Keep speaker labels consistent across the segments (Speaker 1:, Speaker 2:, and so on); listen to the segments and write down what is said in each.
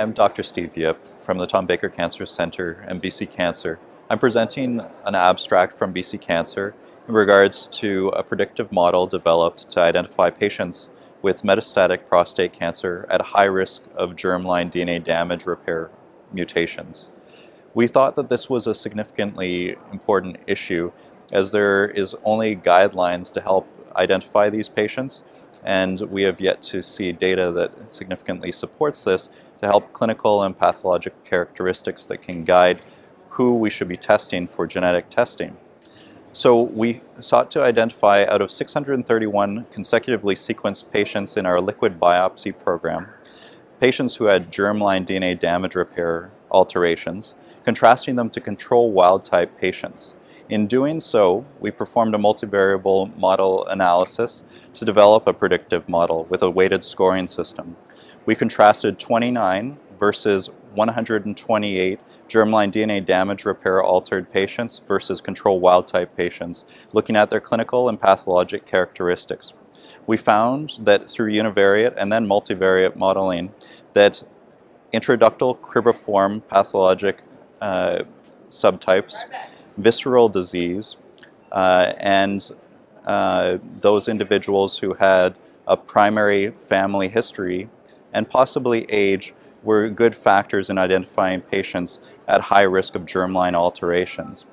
Speaker 1: I'm Dr. Steve Yip from the Tom Baker Cancer Center and BC Cancer. I'm presenting an abstract from BC Cancer in regards to a predictive model developed to identify patients with metastatic prostate cancer at high risk of germline DNA damage repair mutations. We thought that this was a significantly important issue as there is only guidelines to help identify these patients and we have yet to see data that significantly supports this to help clinical and pathologic characteristics that can guide who we should be testing for genetic testing. So we sought to identify out of 631 consecutively sequenced patients in our liquid biopsy program, patients who had germline DNA damage repair alterations, contrasting them to control wild type patients. In doing so, we performed a multivariable model analysis to develop a predictive model with a weighted scoring system. We contrasted 29 versus 128 germline DNA damage repair altered patients versus control wild type patients, looking at their clinical and pathologic characteristics. We found that through univariate and then multivariate modeling that intraductal cribriform pathologic uh, subtypes visceral disease, uh, and uh, those individuals who had a primary family history and possibly age were good factors in identifying patients at high risk of germline alterations.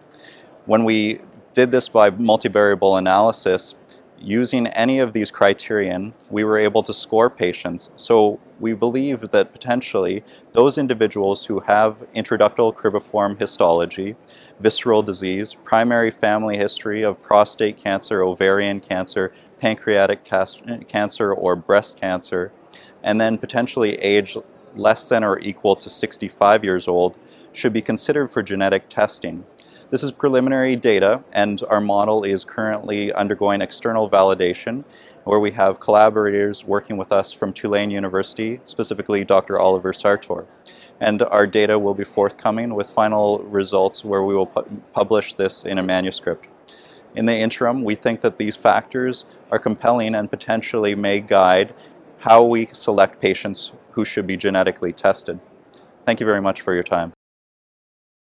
Speaker 1: When we did this by multivariable analysis, using any of these criterion, we were able to score patients. So we believe that potentially those individuals who have intraductal cribriform histology, visceral disease, primary family history of prostate cancer, ovarian cancer, pancreatic cancer, or breast cancer, and then potentially age less than or equal to 65 years old should be considered for genetic testing. This is preliminary data, and our model is currently undergoing external validation, where we have collaborators working with us from Tulane University, specifically Dr. Oliver Sartor. And our data will be forthcoming with final results where we will pu publish this in a manuscript. In the interim, we think that these factors are compelling and potentially may guide how we select patients who should be genetically tested. Thank you very much for your time.